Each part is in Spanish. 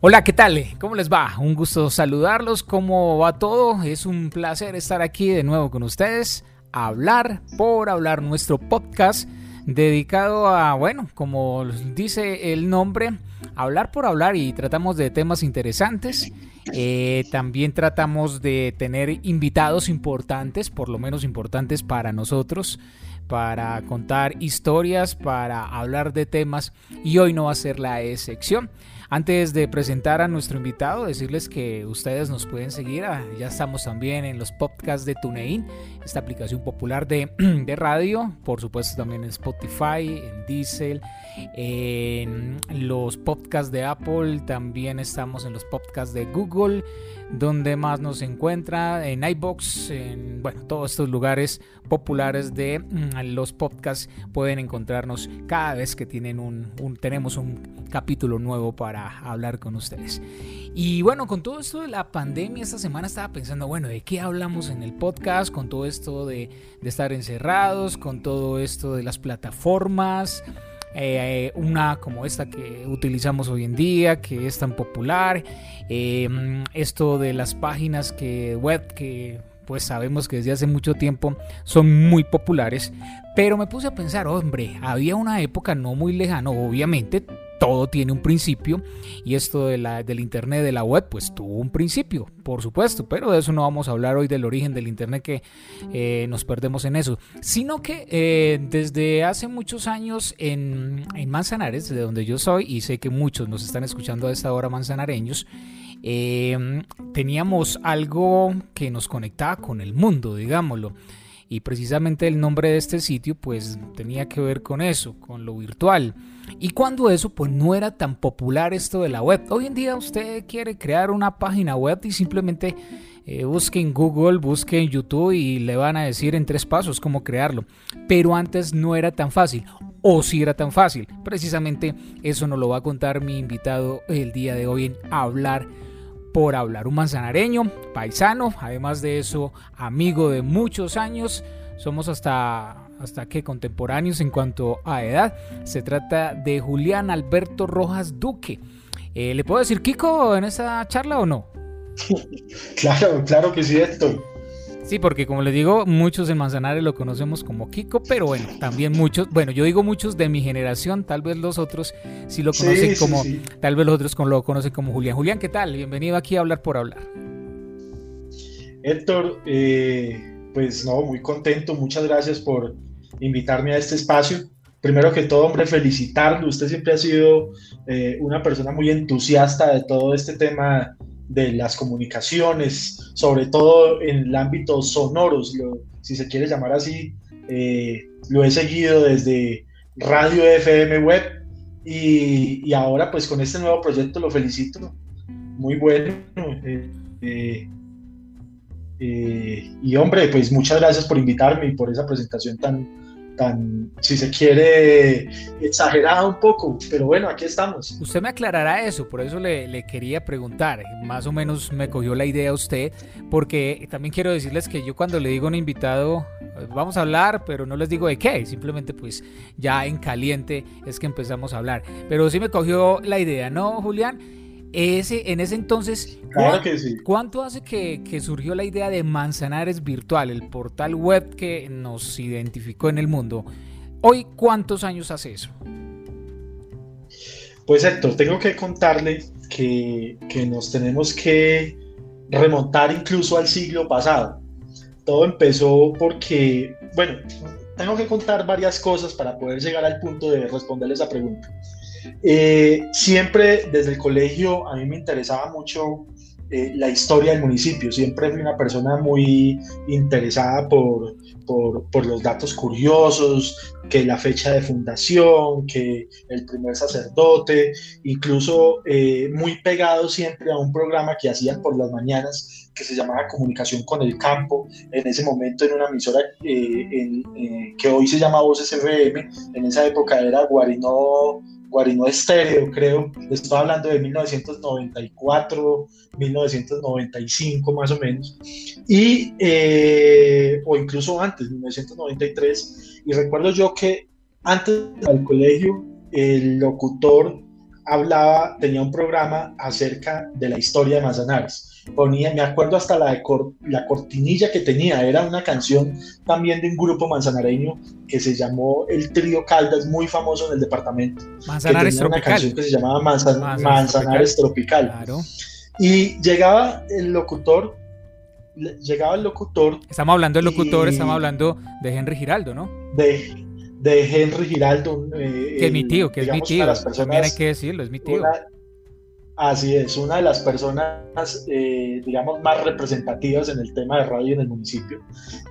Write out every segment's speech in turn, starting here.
Hola, ¿qué tal? ¿Cómo les va? Un gusto saludarlos. ¿Cómo va todo? Es un placer estar aquí de nuevo con ustedes. Hablar por hablar nuestro podcast dedicado a, bueno, como dice el nombre, hablar por hablar y tratamos de temas interesantes. Eh, también tratamos de tener invitados importantes, por lo menos importantes para nosotros, para contar historias, para hablar de temas y hoy no va a ser la excepción. Antes de presentar a nuestro invitado, decirles que ustedes nos pueden seguir. Ah, ya estamos también en los podcasts de TuneIn, esta aplicación popular de, de radio. Por supuesto, también en Spotify, en Diesel, en los podcasts de Apple. También estamos en los podcasts de Google donde más nos encuentra, en iBox, en bueno, todos estos lugares populares de mm, los podcasts pueden encontrarnos cada vez que tienen un, tenemos un capítulo nuevo para hablar con ustedes. Y bueno, con todo esto de la pandemia, esta semana estaba pensando, bueno, ¿de qué hablamos en el podcast? Con todo esto de, de estar encerrados, con todo esto de las plataformas. Eh, una como esta que utilizamos hoy en día, que es tan popular, em, esto de las páginas que, web que pues sabemos que desde hace mucho tiempo son muy populares, pero me puse a pensar, hombre, había una época no muy lejana, obviamente todo tiene un principio y esto de la, del Internet, de la web, pues tuvo un principio, por supuesto, pero de eso no vamos a hablar hoy del origen del Internet que eh, nos perdemos en eso, sino que eh, desde hace muchos años en, en, Manzanares, de donde yo soy, y sé que muchos nos están escuchando a esta hora manzanareños, eh, teníamos algo que nos conectaba con el mundo, digámoslo y precisamente el nombre de este sitio pues tenía que ver con eso, con lo virtual. Y cuando eso pues no era tan popular esto de la web. Hoy en día usted quiere crear una página web y simplemente eh, busque en Google, busque en YouTube y le van a decir en tres pasos cómo crearlo. Pero antes no era tan fácil. O si era tan fácil. Precisamente eso nos lo va a contar mi invitado el día de hoy en Hablar por hablar. Un manzanareño, paisano, además de eso, amigo de muchos años. Somos hasta hasta que contemporáneos en cuanto a edad. Se trata de Julián Alberto Rojas Duque. Eh, ¿Le puedo decir Kiko en esa charla o no? claro, claro que sí, Héctor. Sí, porque como les digo, muchos en Manzanares lo conocemos como Kiko, pero bueno, también muchos, bueno, yo digo muchos de mi generación, tal vez los otros sí lo conocen como, tal vez los otros lo conocen como Julián. Julián, ¿qué tal? Bienvenido aquí a Hablar por Hablar. Héctor, eh, pues no, muy contento, muchas gracias por invitarme a este espacio. Primero que todo, hombre, felicitarlo. Usted siempre ha sido eh, una persona muy entusiasta de todo este tema de las comunicaciones, sobre todo en el ámbito sonoros, si se quiere llamar así. Eh, lo he seguido desde Radio FM Web y, ahora pues con este nuevo proyecto lo felicito. Muy bueno. Eh, y hombre, pues muchas gracias por invitarme y por esa presentación tan, tan, si se quiere, exagerada un poco, pero bueno, aquí estamos. Usted me aclarará eso, por eso le, le, quería preguntar, más o menos me cogió la idea usted, porque también quiero decirles que yo cuando le digo a un invitado, vamos a hablar, pero no les digo de qué, simplemente pues ya en caliente es que empezamos a hablar, pero sí me cogió la idea, ¿no, Julián? Ese, en ese entonces, ¿cuánto hace que, surgió la idea de Manzanares Virtual, el portal web que nos identificó en el mundo? Hoy, ¿cuántos años hace eso? Pues Héctor, tengo que contarle que, que nos tenemos que remontar incluso al siglo pasado. Todo empezó porque, bueno, tengo que contar varias cosas para poder llegar al punto de responderle esa pregunta. Eh, siempre desde el colegio a mí me interesaba mucho eh, la historia del municipio. Siempre fui una persona muy interesada por, por, los datos curiosos, que la fecha de fundación, que el primer sacerdote, incluso eh, muy pegado siempre a un programa que hacían por las mañanas que se llamaba Comunicación con el Campo, en ese momento en una emisora que hoy se llama Voces FM, en esa época era Guarinó Guarino Estéreo, creo. Estoy hablando de 1994, 1995 más o menos. Y, eh, o incluso antes, 1993. Y recuerdo yo que antes del colegio, el locutor hablaba, tenía un programa acerca de la historia de Manzanares. Ponía, me acuerdo hasta la, de la cortinilla que tenía, era una canción también de un grupo manzanareño que se llamó El Trío Caldas, muy famoso en el departamento. Manzanares Tropical. Una canción que se llamaba Manzanares, Tropical. Y llegaba el locutor, llegaba el locutor. Estamos hablando del locutor, estamos hablando de Henry Giraldo, ¿no? De, de Henry Giraldo. Eh, que es mi tío, que es mi tío. También hay que decirlo, es mi tío. así es, una de las personas, eh, digamos, más representativas en el tema de radio en el municipio.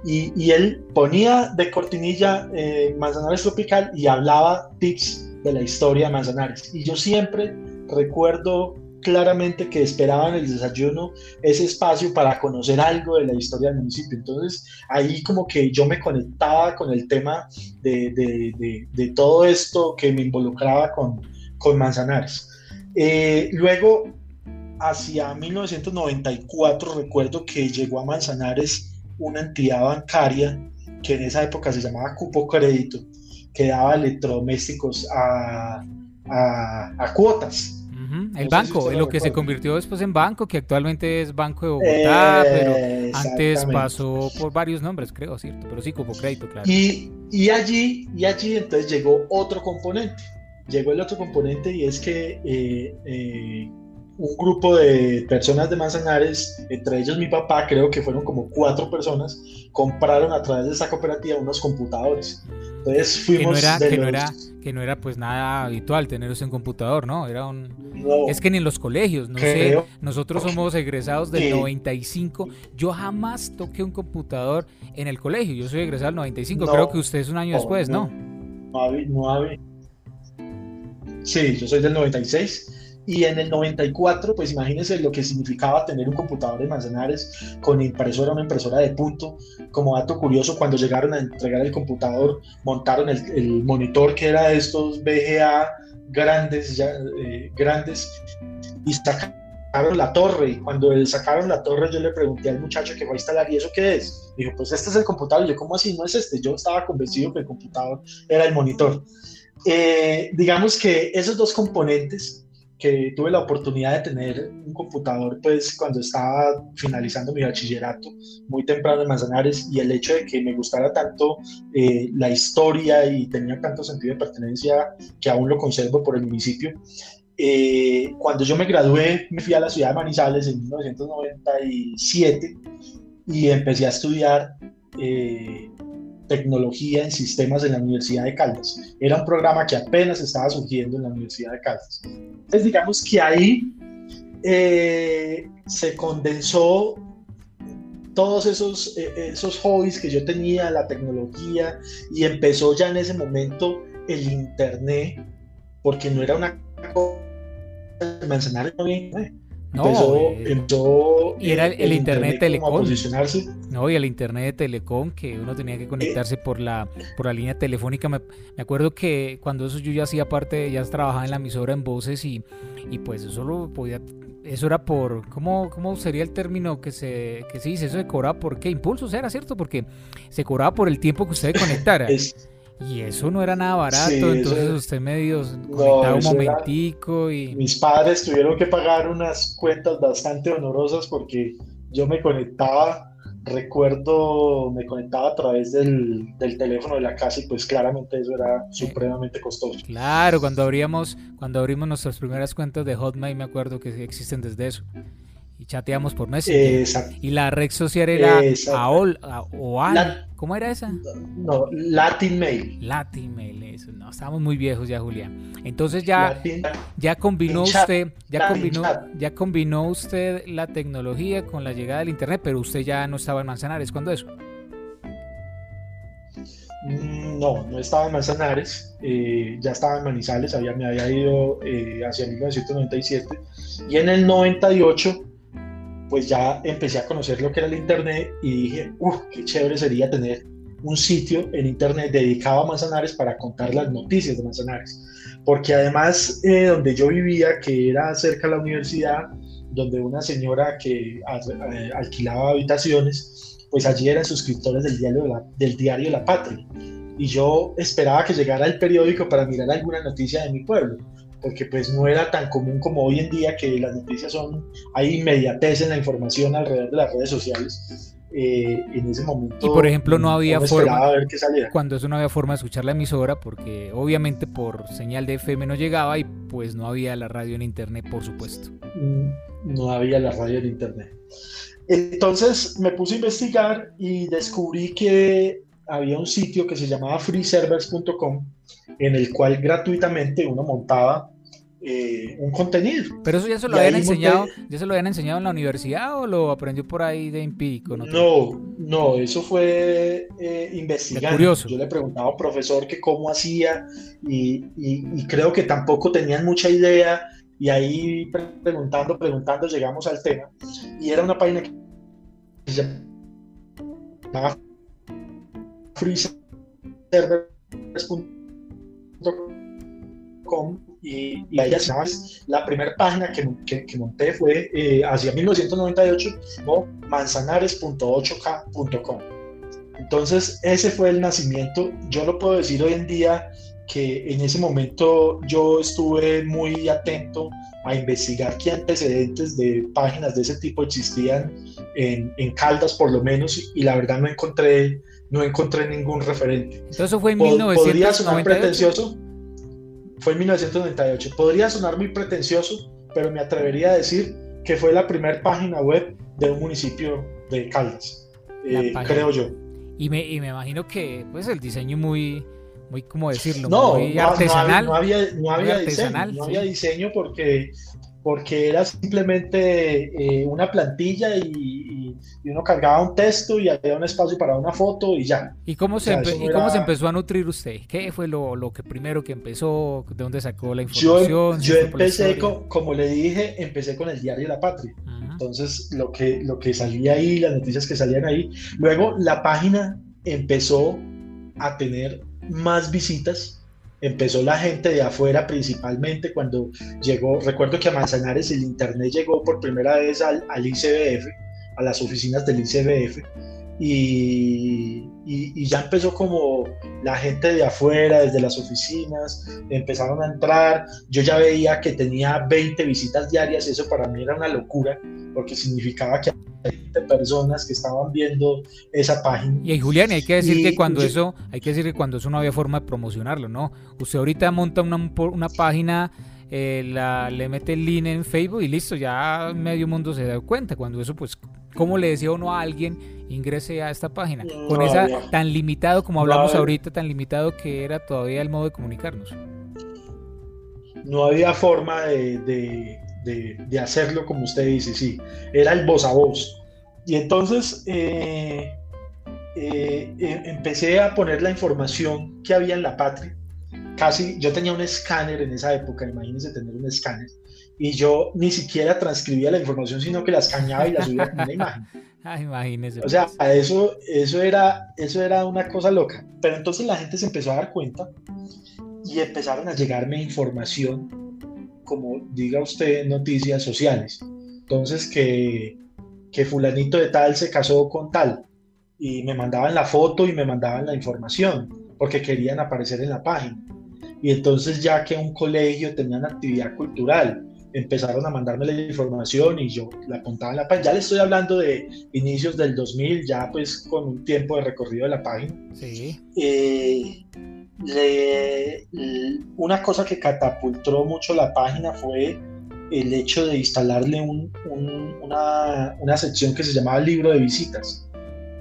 Y, y él ponía de cortinilla eh, Manzanares Tropical y hablaba tips de la historia de Manzanares. Y yo siempre recuerdo claramente que esperaban el desayuno ese espacio para conocer algo de la historia del municipio. Entonces ahí como que yo me conectaba con el tema de, de, de, todo esto que me involucraba con, con Manzanares. Eh, luego, hacia 1994, recuerdo que llegó a Manzanares una entidad bancaria que en esa época se llamaba Cupo Crédito, que daba electrodomésticos a, a, a cuotas. El banco, lo, que se convirtió después en banco, que actualmente es Banco de Bogotá, pero antes pasó por varios nombres, creo, ¿cierto? Pero sí, como crédito, claro. Y, y, allí, y allí entonces llegó otro componente. Llegó el otro componente y es que eh, eh, un grupo de personas de Manzanares, entre ellos mi papá, creo que fueron como cuatro personas, compraron a través de esa cooperativa unos computadores. Entonces fuimos... Que no era, que no era, que no era pues nada habitual tenerlos en computador, ¿no? Era un... es que ni en los colegios, no sé, nosotros somos egresados del 95, yo jamás toqué un computador en el colegio, yo soy egresado del 95, creo que usted es un año después, ¿no? No, no, no, Sí, yo soy del 96 y en el 94, pues imagínense lo que significaba tener un computador de Manzanares con impresora, una impresora de punto. Como dato curioso, cuando llegaron a entregar el computador, montaron el, monitor que era de estos VGA grandes, ya, eh, grandes y sacaron la torre. Y cuando sacaron la torre, yo le pregunté al muchacho que va a instalar, ¿y eso qué es? Dijo, pues este es el computador. Y yo, ¿cómo así? No es este. Yo estaba convencido que el computador era el monitor. Eh, digamos que esos dos componentes que tuve la oportunidad de tener un computador pues cuando estaba finalizando mi bachillerato muy temprano en Manzanares y el hecho de que me gustara tanto eh, la historia y tenía tanto sentido de pertenencia que aún lo conservo por el municipio. Eh, cuando yo me gradué me fui a la ciudad de Manizales en 1997 y empecé a estudiar eh, tecnología en sistemas en la Universidad de Caldas. Era un programa que apenas estaba surgiendo en la Universidad de Caldas. Entonces digamos que ahí eh, se condensó todos esos, eh, esos hobbies que yo tenía, la tecnología, y empezó ya en ese momento el Internet, porque no era una cosa, mencionar bien, no, eh, y era el, internet, telecom. No, y el internet de telecom que uno tenía que conectarse por la por la línea telefónica. Me, acuerdo que cuando eso yo ya hacía parte, ya trabajaba en la emisora en voces y, y pues eso lo podía eso era por ¿cómo, cómo sería el término que se que se dice? Eso se cobraba por qué impulsos era, ¿cierto? Porque se cobraba por el tiempo que usted conectara. Y eso no era nada barato, entonces usted medio conectaba un momentico y... Mis padres tuvieron que pagar unas cuentas bastante honorosas porque yo me conectaba, recuerdo, me conectaba a través del, del teléfono de la casa y pues claramente eso era supremamente costoso. Claro, cuando abríamos, cuando abrimos nuestras primeras cuentas de Hotmail me acuerdo que existen desde eso y chateamos por Messenger. Y la red social era AOL, AOL. ¿Cómo era esa? No, Latin Mail. Latin Mail, eso. No, estábamos muy viejos ya, Julián. Entonces ya, ya combinó usted, ya combinó, ya combinó usted la tecnología con la llegada del internet, pero usted ya no estaba en Manzanares. ¿Cuándo eso? Mm, no, no estaba en Manzanares, eh, ya estaba en Manizales, había, me había ido eh, hacia 1997 y en el 98 pues ya empecé a conocer lo que era el Internet y dije, uff, qué chévere sería tener un sitio en Internet dedicado a Manzanares para contar las noticias de Manzanares. Porque además, eh, donde yo vivía, que era cerca de la universidad, donde una señora que eh, alquilaba habitaciones, pues allí eran suscriptores del diario, la, del diario La Patria. Y yo esperaba que llegara el periódico para mirar alguna noticia de mi pueblo porque pues no era tan común como hoy en día que las noticias son, hay inmediatez en la información alrededor de las redes sociales. Eh, en ese momento. Y por ejemplo, no había forma. Ver. Cuando eso no había forma de escuchar la emisora, porque obviamente por señal de FM no llegaba y pues no había la radio en internet, por supuesto. Mm, no había la radio en internet. Entonces me puse a investigar y descubrí que había un sitio que se llamaba freeservers.com en el cual gratuitamente uno montaba eh, un contenido. Pero eso ya se lo habían enseñado, ya se lo habían enseñado en la universidad o lo aprendió por ahí de empírico. No, no, eso fue eh, investigando. Yo le preguntaba al profesor que cómo hacía y, y, creo que tampoco tenían mucha idea y ahí preguntando, preguntando llegamos al tema y era una página que se llamaba freeservers.com y, y ahí ya la primera página que, que, monté fue eh, hacia 1998 como manzanares.8k.com. Entonces ese fue el nacimiento. Yo lo puedo decir hoy en día que en ese momento yo estuve muy atento a investigar qué antecedentes de páginas de ese tipo existían en, en Caldas por lo menos y la verdad no encontré no encontré ningún referente. Entonces eso fue en 1998. Podría sonar pretencioso, fue en 1998. Podría sonar muy pretencioso, pero me atrevería a decir que fue la primera página web de un municipio de Caldas, eh, creo yo. Y me, y me imagino que pues el diseño muy, muy ¿cómo decirlo? muy artesanal. No, había, no había, diseño, no había diseño porque porque era simplemente eh, una plantilla y, uno cargaba un texto y había un espacio para una foto y ya. ¿Y cómo se, cómo se empezó a nutrir usted? ¿Qué fue lo, lo, que primero que empezó? ¿De dónde sacó la información? Yo, empecé, con, como le dije, empecé con el diario La Patria. Entonces, lo que, lo que salía ahí, las noticias que salían ahí. Luego, la página empezó a tener más visitas empezó la gente de afuera principalmente cuando llegó, recuerdo que a Manzanares el internet llegó por primera vez al, al ICBF, a las oficinas del ICBF, y, y, ya empezó como la gente de afuera, desde las oficinas, empezaron a entrar, yo ya veía que tenía 20 visitas diarias, eso para mí era una locura, porque significaba que había 20 personas que estaban viendo esa página. Y Julián, hay que decir que cuando eso, hay que decir que cuando eso no había forma de promocionarlo, ¿no? Usted ahorita monta una, una página eh, la, le mete el link en Facebook y listo, ya medio mundo se da cuenta. Cuando eso, pues, ¿cómo le decía uno a alguien ingrese a esta página? Con esa tan limitado como hablamos ahorita, tan limitado que era todavía el modo de comunicarnos. No había forma de, de, hacerlo como usted dice, sí, era el voz a voz. Y entonces eh, eh, em, empecé a poner la información que había en la patria casi, yo tenía un escáner en esa época, imagínense tener un escáner, y yo ni siquiera transcribía la información, sino que la escaneaba y la subía como una imagen. Ah, imagínese. O sea, pues. eso, eso, era, eso era una cosa loca. Pero entonces la gente se empezó a dar cuenta y empezaron a llegarme información, como diga usted, noticias sociales. Entonces que, que fulanito de tal se casó con tal y me mandaban la foto y me mandaban la información porque querían aparecer en la página y entonces ya que un colegio tenía una actividad cultural, empezaron a mandarme la información y yo la apuntaba en la página. Ya le estoy hablando de inicios del 2000, ya pues con un tiempo de recorrido de la página. Sí. Eh, una cosa que catapultó mucho la página fue el hecho de instalarle una, una sección que se llamaba libro de visitas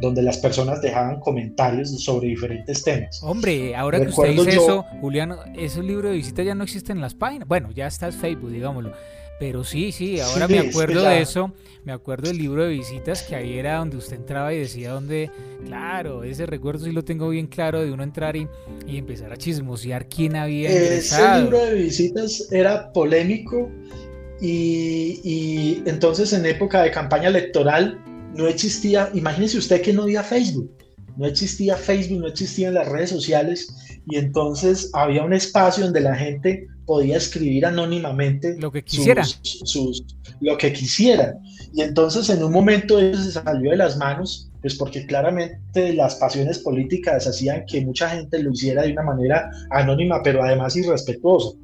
donde las personas dejaban comentarios sobre diferentes temas. Hombre, ahora que usted dice eso, Julián, ese libro de visita ya no existe en las páginas. Bueno, ya está en Facebook, digámoslo. Pero sí, sí, ahora me acuerdo de eso, me acuerdo del libro de visitas que ahí era donde usted entraba y decía dónde, claro, ese recuerdo sí lo tengo bien claro de uno entrar y, y empezar a chismosear quién había ingresado. Ese libro de visitas era polémico y, y entonces en época de campaña electoral no existía, imagínese usted que no había Facebook, no existía Facebook, no existían las redes sociales y entonces había un espacio donde la gente podía escribir anónimamente lo que quisiera. Sus, lo que quisiera. Y entonces en un momento eso se salió de las manos, pues porque claramente las pasiones políticas hacían que mucha gente lo hiciera de una manera anónima, pero además irrespetuosa.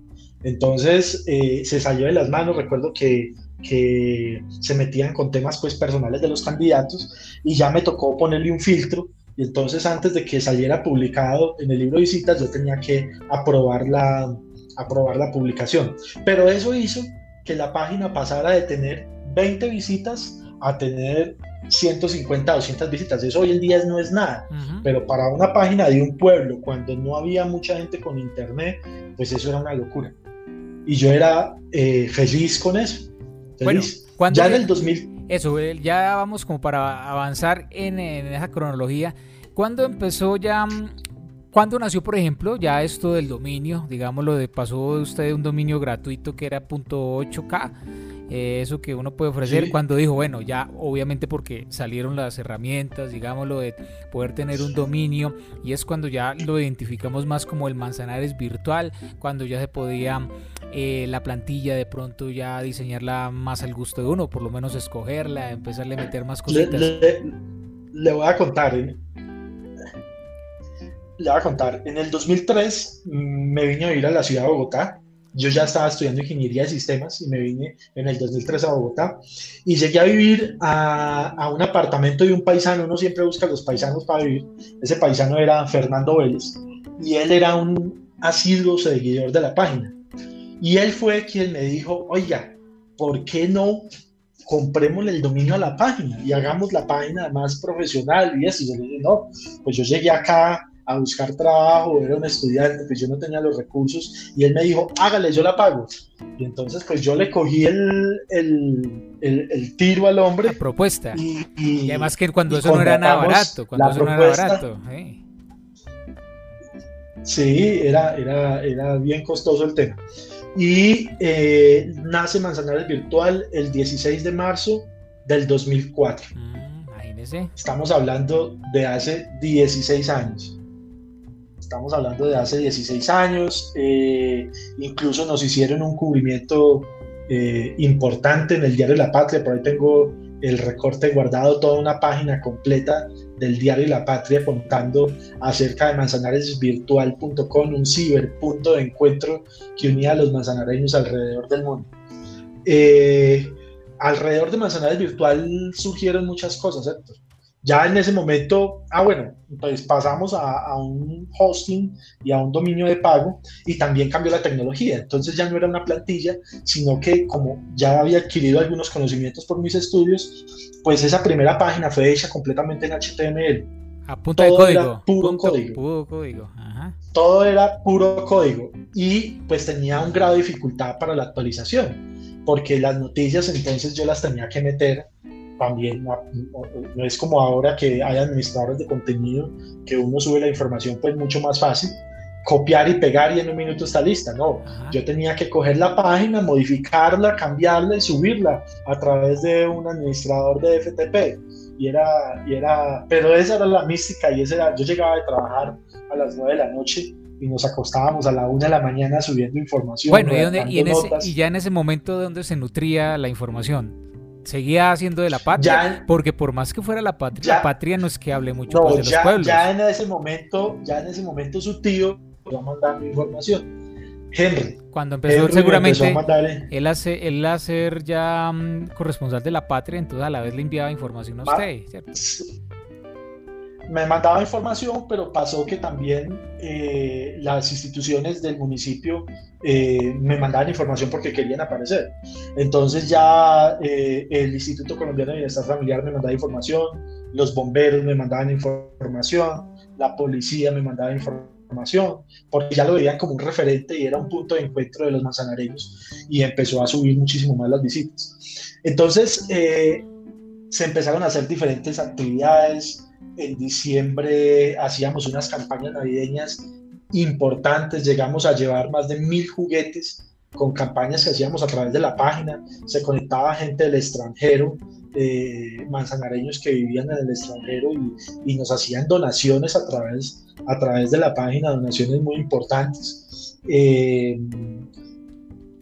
Entonces eh, se salió de las manos, recuerdo que, que se metían con temas pues personales de los candidatos y ya me tocó ponerle un filtro y entonces antes de que saliera publicado en el libro de visitas yo tenía que aprobar la, aprobar la publicación. Pero eso hizo que la página pasara de tener 20 visitas a tener 150, 200 visitas. Eso hoy en día no es nada, pero para una página de un pueblo, cuando no había mucha gente con internet, pues eso era una locura. Y yo era eh, feliz con eso. Bueno, ya en el 2000... Eso, eh, ya vamos como para avanzar en, en esa cronología. ¿Cuándo empezó ya mm, ¿Cuándo nació, por ejemplo, ya esto del dominio? Digámoslo, de pasó usted de un dominio gratuito que era .8K, eh, eso que uno puede ofrecer, cuando dijo, bueno, ya obviamente porque salieron las herramientas, digámoslo, de poder tener un dominio, y es cuando ya lo identificamos más como el Manzanares virtual, cuando ya se podía eh, la plantilla de pronto ya diseñarla más al gusto de uno, por lo menos escogerla, empezarle a meter más cositas. Le, voy a contar, ¿eh? le voy a contar. En el 2003 mm, me vine a vivir a la ciudad de Bogotá. Yo ya estaba estudiando ingeniería de sistemas y me vine en el 2003 a Bogotá. Y llegué a vivir a, a un apartamento de un paisano. Uno siempre busca los paisanos para vivir. Ese paisano era Fernando Vélez. Y él era un asiduo seguidor de la página. Y él fue quien me dijo, oiga, ¿por qué no compremos el dominio a la página y hagamos la página más profesional y eso. Y yo le dije, no, pues yo llegué acá a buscar trabajo, era un estudiante, pues yo no tenía los recursos y él me dijo, hágale, yo la pago. Y entonces pues yo le cogí el, el, el, tiro al hombre. La propuesta. Y, además que cuando eso no era nada barato, cuando eso no era barato. Sí, era, era, era bien costoso el tema. Y eh, nace Manzanares Virtual el 16 de marzo del 2004. Mm, imagínese. Estamos hablando de hace 16 años. Estamos hablando de hace 16 años, eh, incluso nos hicieron un cubrimiento eh, importante en el diario La Patria, por ahí tengo el recorte guardado, toda una página completa del diario La Patria contando acerca de manzanaresvirtual.com, un ciberpunto de encuentro que unía a los manzanareños alrededor del mundo. Eh, alrededor de Manzanares Virtual surgieron muchas cosas, Héctor. Ya en ese momento, ah, bueno, pues pasamos a, un hosting y a un dominio de pago y también cambió la tecnología. Entonces ya no era una plantilla, sino que como ya había adquirido algunos conocimientos por mis estudios, pues esa primera página fue hecha completamente en HTML. A punto de código. puro código. Puro código. Todo era puro código y pues tenía un grado de dificultad para la actualización, porque las noticias entonces yo las tenía que meter también no, es como ahora que hay administradores de contenido que uno sube la información pues mucho más fácil. Copiar y pegar y en un minuto está lista no. Yo tenía que coger la página modificarla cambiarla y subirla a través de un administrador de FTP y era y era pero esa era la mística y esa era yo llegaba de trabajar a las 9 de la noche y nos acostábamos a la 1 de la mañana subiendo información bueno y, y, y ya en ese momento de dónde se nutría la información seguía haciendo de la patria, porque por más que fuera la patria, la patria no es que hable mucho pues, de los pueblos. Ya en ese momento, ya en ese momento su tío va mandando información. Henry. Cuando empezó seguramente él hace él hacer ya mm, corresponsal de la patria, entonces a la vez le enviaba información a usted, ¿cierto? Me mandaba información, pero pasó que también eh, las instituciones del municipio eh, me mandaban información porque querían aparecer. Entonces ya eh, el Instituto Colombiano de Bienestar Familiar me mandaba información, los bomberos me mandaban información, la policía me mandaba información, porque ya lo veían como un referente y era un punto de encuentro de los manzanareños y empezó a subir muchísimo más las visitas. Entonces se empezaron a hacer diferentes actividades, en diciembre hacíamos unas campañas navideñas importantes, llegamos a llevar más de mil juguetes con campañas que hacíamos a través de la página, se conectaba gente del extranjero, eh, manzanareños que vivían en el extranjero y, nos hacían donaciones a través, a través de la página, donaciones muy importantes. Eh,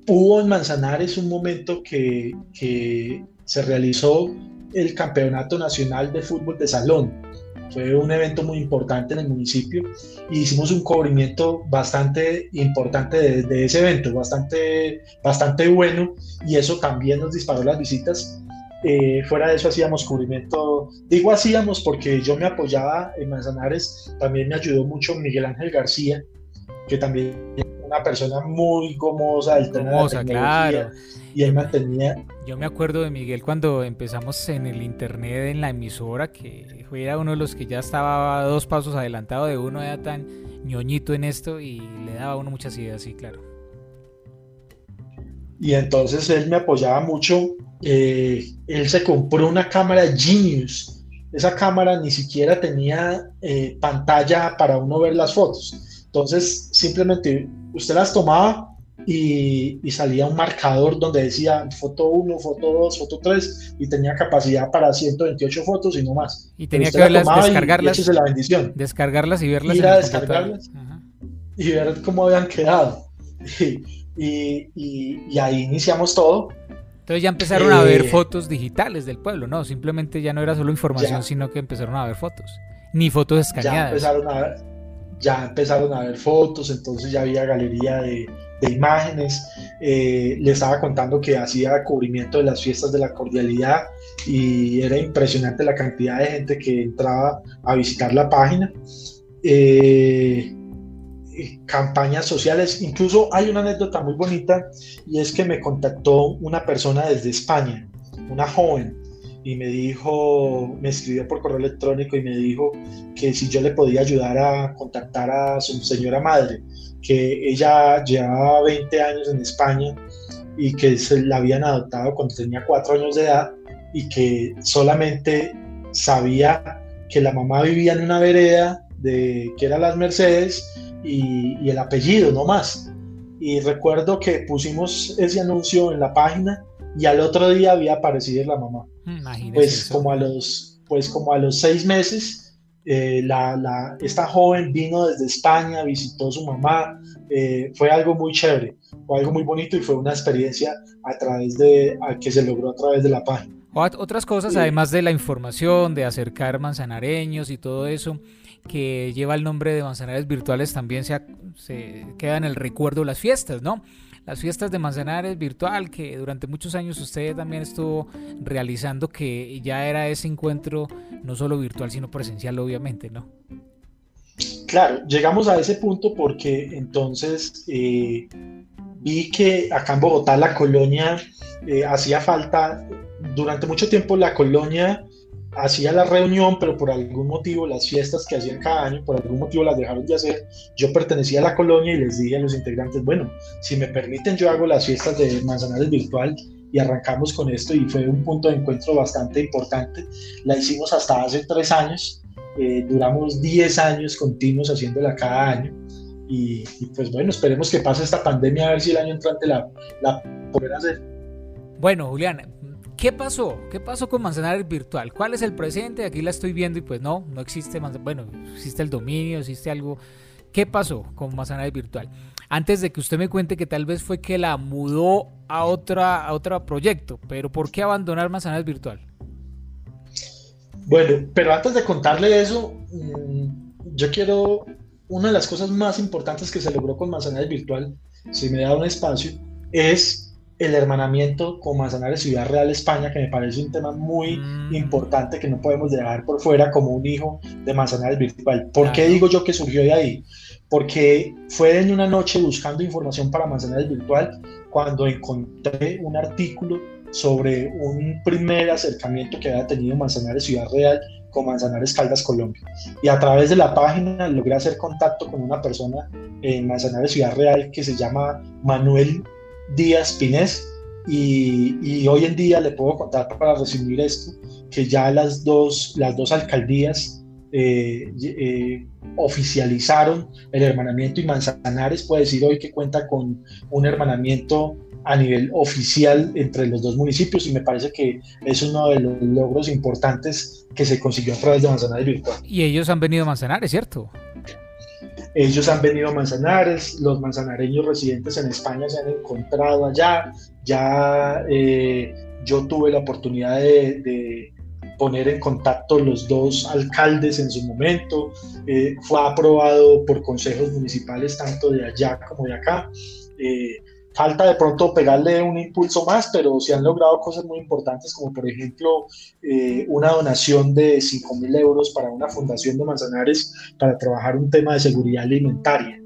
hubo en Manzanares un momento que, que se realizó el Campeonato Nacional de Fútbol de Salón Fue un evento muy importante en el municipio y hicimos un cubrimiento bastante importante de, ese evento, bastante, bastante bueno y eso también nos disparó las visitas. Eh, fuera de eso hacíamos cubrimiento, digo hacíamos porque yo me apoyaba en Manzanares, también me ayudó mucho Miguel Ángel García, que también una persona muy gomosa del tema claro. Y él mantenía... Yo me acuerdo de Miguel cuando empezamos en el internet, en la emisora, que era uno de los que ya estaba dos pasos adelantado de uno, era tan ñoñito en esto y le daba a uno muchas ideas, sí, claro. Y entonces él me apoyaba mucho. Eh, él se compró una cámara Genius. Esa cámara ni siquiera tenía eh, pantalla para uno ver las fotos. Entonces simplemente usted las tomaba y, salía un marcador donde decía foto 1, foto 2, foto 3 y tenía capacidad para 128 fotos y no más. Y tenía que verlas, descargarlas. Y, la bendición. Descargarlas y verlas. Ir a descargarlas y ver cómo habían quedado. Y, y, ahí iniciamos todo. Entonces ya empezaron a ver eh, fotos digitales del pueblo, ¿no? Simplemente ya no era solo información, sino que empezaron a ver fotos. Ni fotos escaneadas. Ya empezaron a ver, ya empezaron a ver fotos, entonces ya había galería de, de imágenes. Eh, le estaba contando que hacía cubrimiento de las fiestas de la cordialidad y era impresionante la cantidad de gente que entraba a visitar la página. Eh, campañas sociales, incluso hay una anécdota muy bonita y es que me contactó una persona desde España, una joven, y me dijo, me escribió por correo electrónico y me dijo que si yo le podía ayudar a contactar a su señora madre, que ella llevaba 20 años en España y que se la habían adoptado cuando tenía 4 años de edad y que solamente sabía que la mamá vivía en una vereda de que era Las Mercedes y, y el apellido, no más. Y recuerdo que pusimos ese anuncio en la página y al otro día había aparecido la mamá. pues como a los pues como a los seis meses eh, la, esta joven vino desde España, visitó a su mamá, eh, fue algo muy chévere, fue algo muy bonito y fue una experiencia a través de que se logró a través de la página. Otras cosas, además de la información, de acercar manzanareños y todo eso, que lleva el nombre de Manzanares Virtuales, también se, se queda en el recuerdo las fiestas, ¿no? Las fiestas de Manzanares virtual que durante muchos años usted también estuvo realizando que ya era ese encuentro no solo virtual sino presencial obviamente, ¿no? Claro, llegamos a ese punto porque entonces eh, vi que acá en Bogotá la colonia eh, hacía falta, durante mucho tiempo la colonia hacía la reunión, pero por algún motivo las fiestas que hacían cada año, por algún motivo las dejaron de hacer. Yo pertenecía a la colonia y les dije a los integrantes, bueno, si me permiten yo hago las fiestas de Manzanares virtual y arrancamos con esto y fue un punto de encuentro bastante importante. La hicimos hasta hace tres años, eh, duramos 10 años continuos haciéndola cada año. Y, pues bueno, esperemos que pase esta pandemia a ver si el año entrante la, la poder hacer. Bueno, Julián, ¿Qué pasó? ¿Qué pasó con Manzanares Virtual? ¿Cuál es el presente? Aquí la estoy viendo y pues no, no existe, bueno, existe el dominio, existe algo. ¿Qué pasó con Manzanares Virtual? Antes de que usted me cuente que tal vez fue que la mudó a, otra, a otro proyecto, pero ¿por qué abandonar Manzanares Virtual? Bueno, pero antes de contarle eso, mm, yo quiero, una de las cosas más importantes que se logró con Manzanares Virtual, si me da un espacio, es el hermanamiento con Manzanares Ciudad Real España, que me parece un tema muy mm. importante que no podemos dejar por fuera como un hijo de Manzanares Virtual. ¿Por qué digo yo que surgió de ahí? Porque fue en una noche buscando información para Manzanares Virtual cuando encontré un artículo sobre un primer acercamiento que había tenido Manzanares Ciudad Real con Manzanares Caldas Colombia. Y a través de la página logré hacer contacto con una persona en Manzanares Ciudad Real que se llama Manuel Díaz Pinés y, hoy en día le puedo contar para resumir esto que ya las dos, las dos alcaldías eh, eh, oficializaron el hermanamiento y Manzanares puede decir hoy que cuenta con un hermanamiento a nivel oficial entre los dos municipios y me parece que es uno de los logros importantes que se consiguió a través de Manzanares Virtual. Y ellos han venido a Manzanares, ¿cierto? Ellos han venido a Manzanares, los manzanareños residentes en España se han encontrado allá, ya eh, yo tuve la oportunidad de, poner en contacto los dos alcaldes en su momento, eh, fue aprobado por consejos municipales tanto de allá como de acá. Eh, falta de pronto pegarle un impulso más, pero se han logrado cosas muy importantes como por ejemplo eh, una donación de 5 mil euros para una fundación de Manzanares para trabajar un tema de seguridad alimentaria.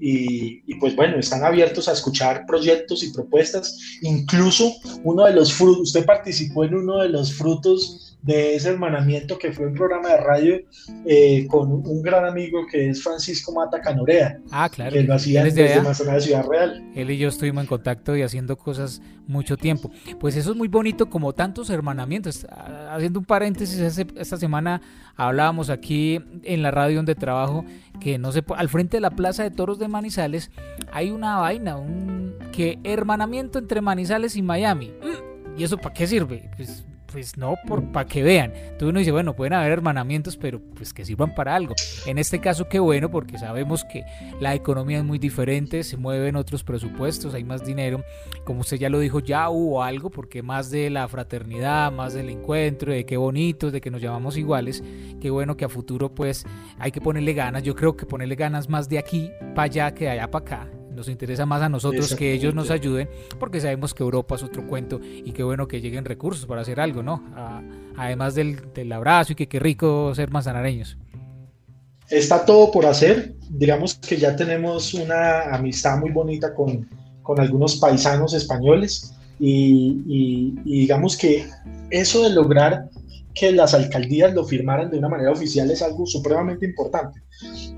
Y, y, pues bueno, están abiertos a escuchar proyectos y propuestas. Incluso uno de los frutos, usted participó en uno de los frutos de ese hermanamiento que fue un programa de radio eh, con un gran amigo que es Francisco Mata Canorea. Ah, claro. Que lo hacía desde de Ciudad Real. Él y yo estuvimos en contacto y haciendo cosas mucho tiempo. Pues eso es muy bonito como tantos hermanamientos. Haciendo un paréntesis, esta semana hablábamos aquí en la radio donde trabajo que no sé, al frente de la Plaza de Toros de Manizales hay una vaina, un que hermanamiento entre Manizales y Miami. Mm, ¿Y eso para qué sirve? Pues pues no por para que vean. Entonces uno dice, bueno, pueden haber hermanamientos, pero pues que sirvan para algo. En este caso, qué bueno, porque sabemos que la economía es muy diferente, se mueven otros presupuestos, hay más dinero. Como usted ya lo dijo, ya hubo algo, porque más de la fraternidad, más del encuentro, de qué bonitos, de que nos llamamos iguales, qué bueno que a futuro pues hay que ponerle ganas. Yo creo que ponerle ganas más de aquí para allá que de allá para acá nos interesa más a nosotros que ellos nos ayuden, porque sabemos que Europa es otro cuento y qué bueno que lleguen recursos para hacer algo, ¿no? además del, abrazo y que qué rico ser manzanareños. Está todo por hacer, digamos que ya tenemos una amistad muy bonita con, con algunos paisanos españoles y, digamos que eso de lograr que las alcaldías lo firmaran de una manera oficial es algo supremamente importante.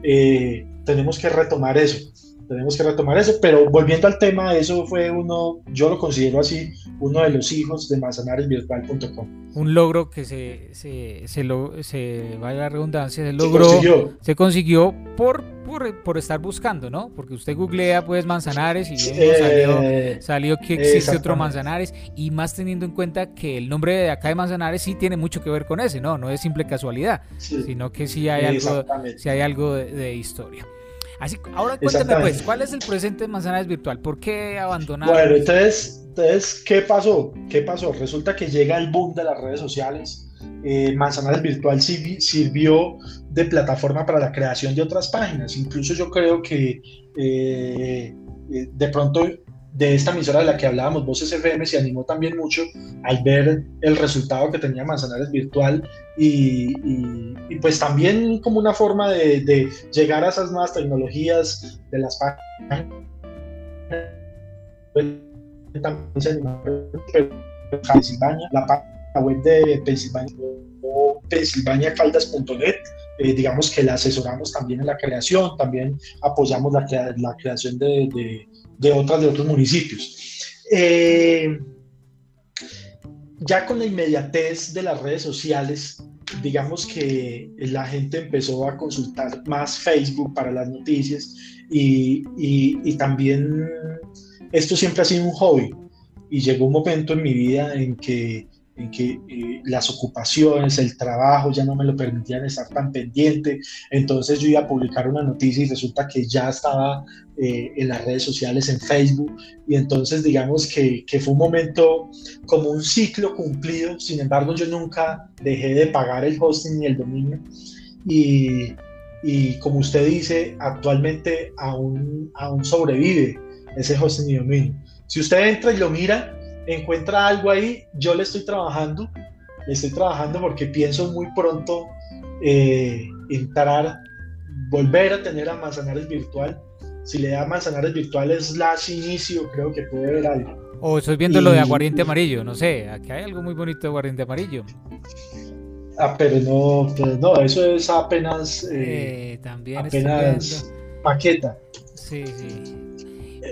Eh, tenemos que retomar eso tenemos que retomar eso, pero volviendo al tema, eso fue uno, yo lo considero así, uno de los hijos de manzanaresvirtual.com. Un logro que se, se, se, lo, se vaya la redundancia, se logró, se consiguió, se consiguió por, por, por, estar buscando, ¿no? Porque usted googlea pues Manzanares y salió, salió, que existe otro Manzanares y más teniendo en cuenta que el nombre de acá de Manzanares sí tiene mucho que ver con ese, ¿no? No es simple casualidad, sino que sí hay algo, sí hay algo de historia. Así, ahora cuéntame pues, ¿cuál es el presente de Manzanares Virtual? ¿Por qué abandonar? Bueno, entonces, entonces, ¿qué pasó? ¿Qué pasó? Resulta que llega el boom de las redes sociales. Eh, Manzanares Virtual sirvió de plataforma para la creación de otras páginas. Incluso yo creo que eh, eh, de pronto de esta emisora de la que hablábamos, Voces FM, se animó también mucho al ver el resultado que tenía Manzanares Virtual y, pues también como una forma de, llegar a esas nuevas tecnologías de las páginas. la página web de Pensilvania, pensilvaniacaldas.net, eh, digamos que la asesoramos también en la creación, también apoyamos la, la creación de de otras de otros municipios. Eh, ya con la inmediatez de las redes sociales, digamos que la gente empezó a consultar más Facebook para las noticias y, y también esto siempre ha sido un hobby y llegó un momento en mi vida en que en que las ocupaciones, el trabajo ya no me lo permitían estar tan pendiente. Entonces yo iba a publicar una noticia y resulta que ya estaba eh, en las redes sociales, en Facebook. Y entonces digamos que, que, fue un momento como un ciclo cumplido. Sin embargo, yo nunca dejé de pagar el hosting ni el dominio. Y, y como usted dice, actualmente aún, aún sobrevive ese hosting y dominio. Si usted entra y lo mira, encuentra algo ahí, yo le estoy trabajando, le estoy trabajando porque pienso muy pronto eh, entrar, volver a tener a Manzanares Virtual. Si le da Manzanares Virtual slash inicio, creo que puede ver algo. O estoy viendo lo de aguardiente amarillo, no sé, aquí hay algo muy bonito de aguardiente amarillo. Ah, pero no, pues no, eso es apenas, eh, eh también apenas maqueta. Sí, sí.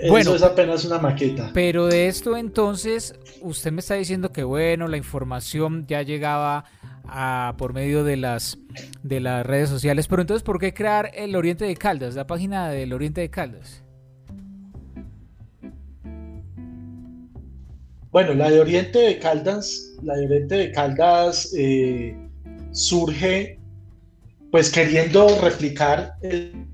Eso es apenas una maqueta. Pero de esto entonces, usted me está diciendo que bueno, la información ya llegaba a, por medio de las, de las redes sociales, pero entonces, ¿por qué crear el Oriente de Caldas, la página del Oriente de Caldas? Bueno, la de Oriente de Caldas, la de Oriente de Caldas eh, surge pues queriendo replicar el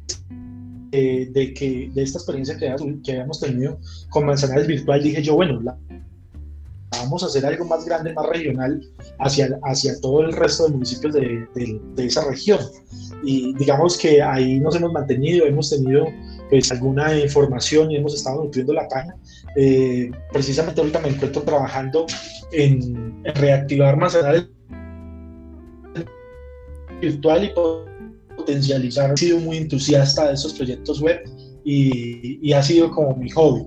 de, que, de esta experiencia que, que habíamos tenido con Manzanares Virtual, dije yo, bueno, la vamos a hacer algo más grande, más regional, hacia, hacia todo el resto de municipios de, de, esa región. Y digamos que ahí nos hemos mantenido, hemos tenido pues alguna información y hemos estado nutriendo la página. Eh, precisamente ahorita me encuentro trabajando en, reactivar más virtual y potencializar. He sido muy entusiasta de esos proyectos web y, y ha sido como mi hobby.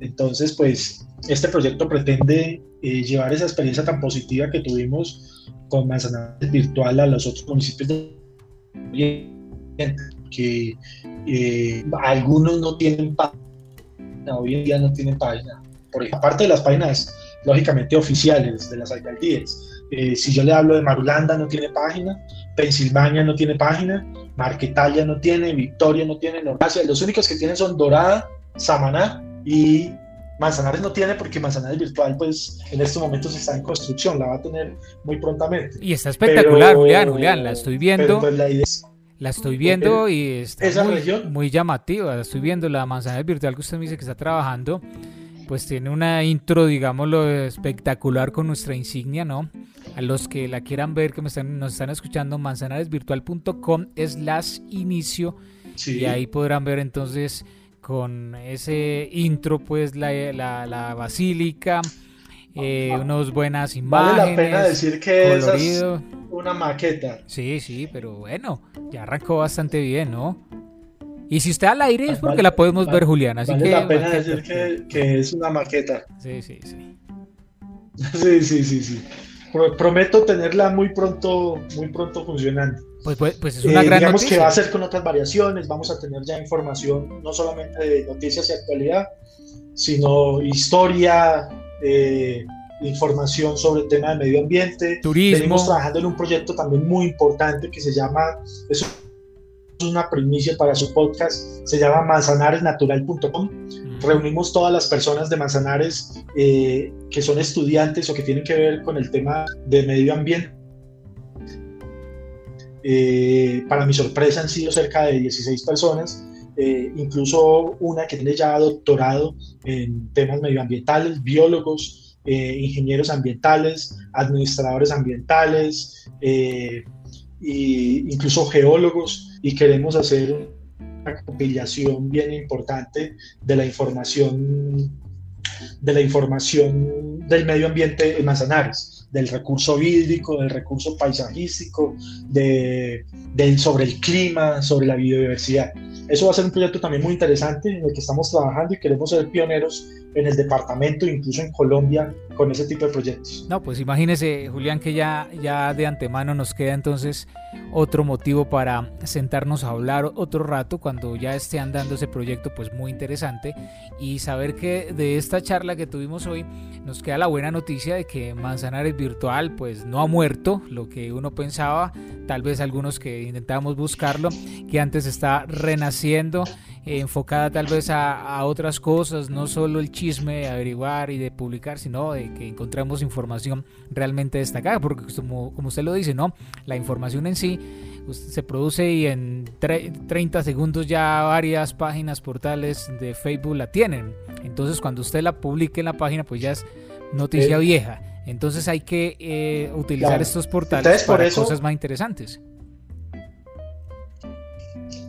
Entonces, pues este proyecto pretende eh, llevar esa experiencia tan positiva que tuvimos con Manzanares Virtual a los otros municipios de que eh, algunos no tienen página, hoy en día no tienen página. Por aparte de las páginas, lógicamente, oficiales de las alcaldías. Eh, si yo le hablo de Marulanda, no tiene página, Pensilvania no tiene página, Marquetalia no tiene, Victoria no tiene, Normacia. Los únicos que tienen son Dorada, Samaná y Manzanares no tiene porque Manzanares Virtual pues en estos momentos está en construcción, la va a tener muy prontamente. Y está espectacular, Julián, Julián, la estoy viendo. Pues, la, estoy viendo y está muy, muy, llamativa, la estoy viendo, la Manzanares Virtual que usted me dice que está trabajando, pues tiene una intro, digámoslo, espectacular con nuestra insignia, ¿no? A los que la quieran ver, que me están, nos están escuchando, manzanaresvirtual.com es las inicio y ahí podrán ver entonces con ese intro, pues la, la, basílica, eh, unas buenas imágenes. Vale la pena decir que es una maqueta. Sí, sí, pero bueno, ya arrancó bastante bien, ¿no? Y si está al aire es porque la podemos ver, Julián. Así vale que, la pena decir que, que, es una maqueta. Sí, sí, sí. sí, sí, sí, sí. Prometo tenerla muy pronto, muy pronto funcionando. Pues, pues, pues, es una eh, gran digamos que va a ser con otras variaciones, vamos a tener ya información no solamente de noticias y actualidad, sino historia, eh, información sobre el tema de medio ambiente. Turismo. Venimos trabajando en un proyecto también muy importante que se llama, es una primicia para su podcast, se llama manzanaresnatural.com. Reunimos todas las personas de Manzanares eh, que son estudiantes o que tienen que ver con el tema de medio ambiente. Eh, para mi sorpresa han sido cerca de 16 personas, eh, incluso una que tiene ya doctorado en temas medioambientales, biólogos, eh, ingenieros ambientales, administradores ambientales, e incluso geólogos, y queremos hacer compilación bien importante de la información de la información del medio ambiente en Manzanares del recurso hídrico, del recurso paisajístico, de, sobre el clima, sobre la biodiversidad. Eso va a ser un proyecto también muy interesante en el que estamos trabajando y queremos ser pioneros en el departamento, incluso en Colombia, con ese tipo de proyectos. No, pues imagínese, Julián, que ya, ya de antemano nos queda entonces otro motivo para sentarnos a hablar otro rato cuando ya esté andando ese proyecto, pues muy interesante. Y saber que de esta charla que tuvimos hoy nos queda la buena noticia de que Manzanares Virtual pues no ha muerto, lo que uno pensaba, tal vez algunos que intentábamos buscarlo, que antes está renaciendo eh, enfocada tal vez a, otras cosas, no solo el chisme de averiguar y de publicar, sino de que encontramos información realmente destacada, porque como, como usted lo dice, ¿no? La información en sí se produce y en 30 segundos ya varias páginas, portales de Facebook la tienen. Entonces cuando usted la publique en la página, pues ya es noticia eh, vieja. Entonces hay que eh, utilizar estos portales para cosas más interesantes.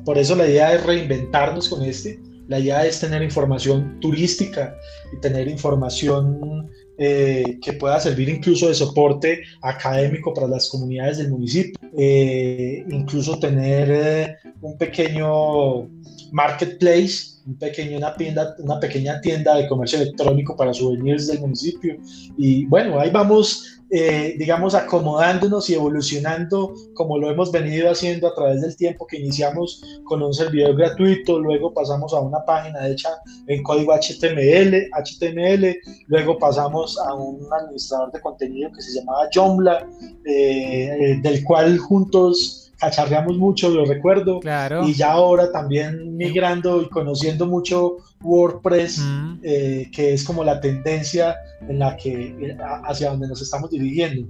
Por eso la idea es reinventarnos con este. La idea es tener información turística y tener información eh, que pueda servir incluso de soporte académico para las comunidades del municipio. Eh, incluso tener un pequeño marketplace, un pequeño, una, tienda, una pequeña tienda de comercio electrónico para souvenirs del municipio. Y bueno, ahí vamos eh, digamos, acomodándonos y evolucionando como lo hemos venido haciendo a través del tiempo que iniciamos con un servidor gratuito, luego pasamos a una página hecha en código HTML, HTML luego pasamos a un administrador de contenido que se llamaba Joomla, eh, eh, del cual juntos cacharreamos mucho, lo recuerdo. Claro. Y ya ahora también migrando y conociendo mucho WordPress, eh, que es como la tendencia en la que, eh, hacia donde nos estamos dirigiendo.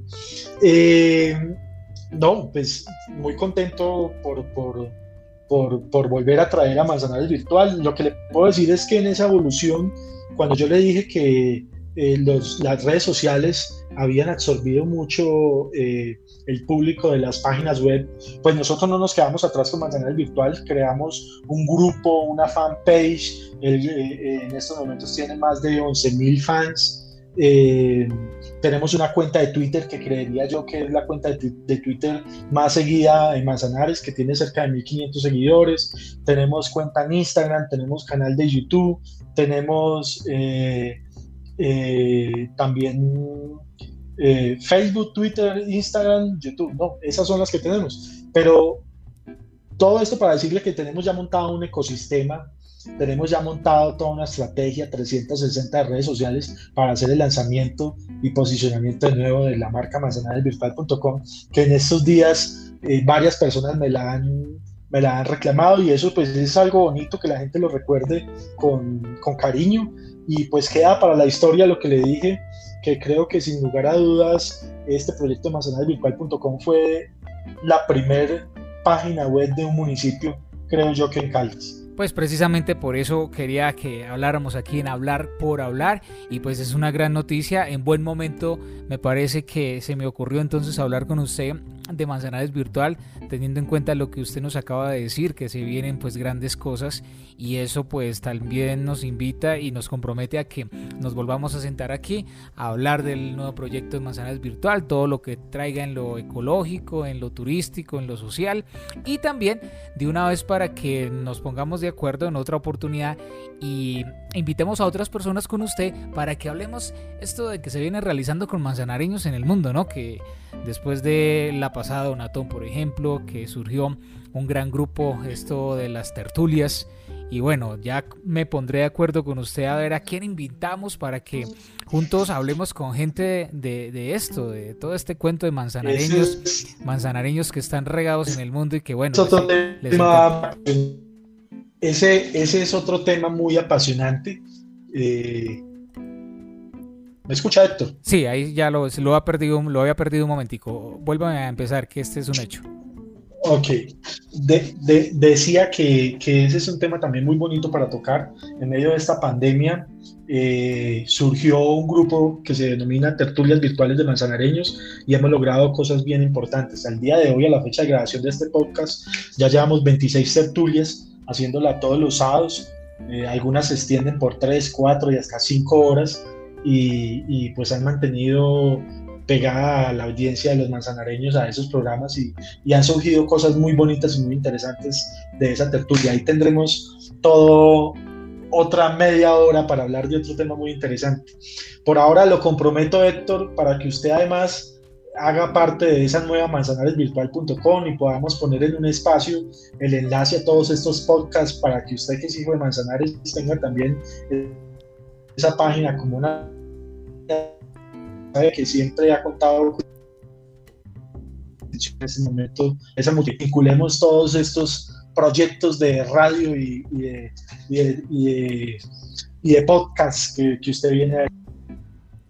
Eh, no, pues muy contento por, por, por, por, volver a traer a Manzanares Virtual. Lo que le puedo decir es que en esa evolución, cuando yo le dije que eh, las redes sociales habían absorbido mucho eh, el público de las páginas web, pues nosotros no nos quedamos atrás con Manzanares Virtual, creamos un grupo, una fanpage, en estos momentos tiene más de 11.000 fans. tenemos una cuenta de Twitter que creería yo que es la cuenta de, Twitter más seguida en Manzanares, que tiene cerca de 1500 seguidores. Tenemos cuenta en Instagram, tenemos canal de YouTube, tenemos eh, también eh, Facebook, Twitter, Instagram, YouTube, no, esas son las que tenemos. Pero todo esto para decirle que tenemos ya montado un ecosistema, tenemos ya montado toda una estrategia 360 de redes sociales para hacer el lanzamiento y posicionamiento de nuevo de la marca manzanadesvirtual.com, que en estos días eh, varias personas me la han me la han reclamado y eso pues es algo bonito que la gente lo recuerde con, con cariño y pues queda para la historia lo que le dije, que creo que sin lugar a dudas este proyecto Virtual.com fue la primera página web de un municipio, creo yo que en Caldas. Pues precisamente por eso quería que habláramos aquí en Hablar por Hablar y pues es una gran noticia. En buen momento me parece que se me ocurrió entonces hablar con usted de Manzanares Virtual, teniendo en cuenta lo que usted nos acaba de decir, que se vienen pues grandes cosas y eso pues también nos invita y nos compromete a que nos volvamos a sentar aquí a hablar del nuevo proyecto de Manzanares Virtual, todo lo que traiga en lo ecológico, en lo turístico, en lo social y también de una vez para que nos pongamos de acuerdo en otra oportunidad y invitemos a otras personas con usted para que hablemos esto de que se viene realizando con manzanareños en el mundo, ¿no? Que después de la pasada Donatón, por ejemplo, que surgió un gran grupo, esto de las tertulias. Y bueno, ya me pondré de acuerdo con usted a ver a quién invitamos para que juntos hablemos con gente de, esto, de todo este cuento de manzanareños, manzanareños que están regados en el mundo y que bueno, ese, ese es otro tema muy apasionante. Eh, ¿Me escucha Héctor? Sí, ahí ya lo, lo, había perdido, lo había perdido un momentico. Vuelvan a empezar, que este es un hecho. Ok, decía que, que, ese es un tema también muy bonito para tocar. En medio de esta pandemia eh, surgió un grupo que se denomina Tertulias Virtuales de Manzanareños y hemos logrado cosas bien importantes. Al día de hoy, a la fecha de grabación de este podcast, ya llevamos 26 tertulias haciéndola todos los sábados. Eh, algunas se extienden por 3, 4 y hasta 5 horas y, pues han mantenido pegada a la audiencia de los manzanareños a esos programas y, y, han surgido cosas muy bonitas y muy interesantes de esa tertulia. Ahí tendremos todo otra media hora para hablar de otro tema muy interesante. Por ahora lo comprometo, Héctor, para que usted además haga parte de esa nueva manzanaresvirtual.com y podamos poner en un espacio el enlace a todos estos podcasts para que usted que es hijo de Manzanares tenga también esa página como una que siempre ha contado en ese momento esa vinculemos todos estos proyectos de radio y, de, y de, podcast que, que usted viene a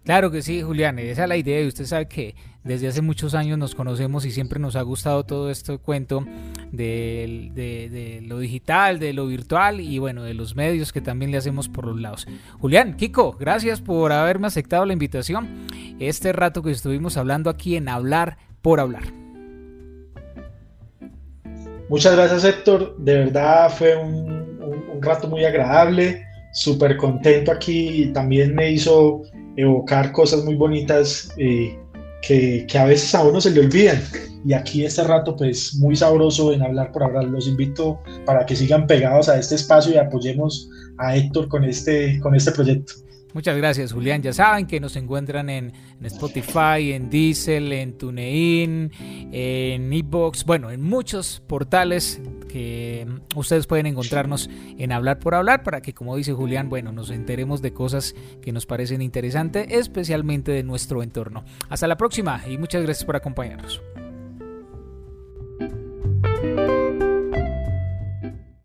Claro que sí, Julián, esa es la idea y usted sabe que desde hace muchos años nos conocemos y siempre nos ha gustado todo este cuento de, lo digital, de lo virtual y bueno, de los medios que también le hacemos por los lados. Julián, Kiko, gracias por haberme aceptado la invitación. Este rato que estuvimos hablando aquí en Hablar por Hablar. Muchas gracias Héctor, de verdad fue un, rato muy agradable, súper contento aquí y también me hizo evocar cosas muy bonitas eh, que, que, a veces a uno se le olvidan. Y aquí este rato, pues muy sabroso en hablar por hablar. Los invito para que sigan pegados a este espacio y apoyemos a Héctor con este, con este proyecto. Muchas gracias, Julián. Ya saben que nos encuentran en, Spotify, en Diesel, en TuneIn, en Ebox, bueno, en muchos portales que ustedes pueden encontrarnos en Hablar por Hablar para que, como dice Julián, bueno, nos enteremos de cosas que nos parecen interesantes, especialmente de nuestro entorno. Hasta la próxima y muchas gracias por acompañarnos.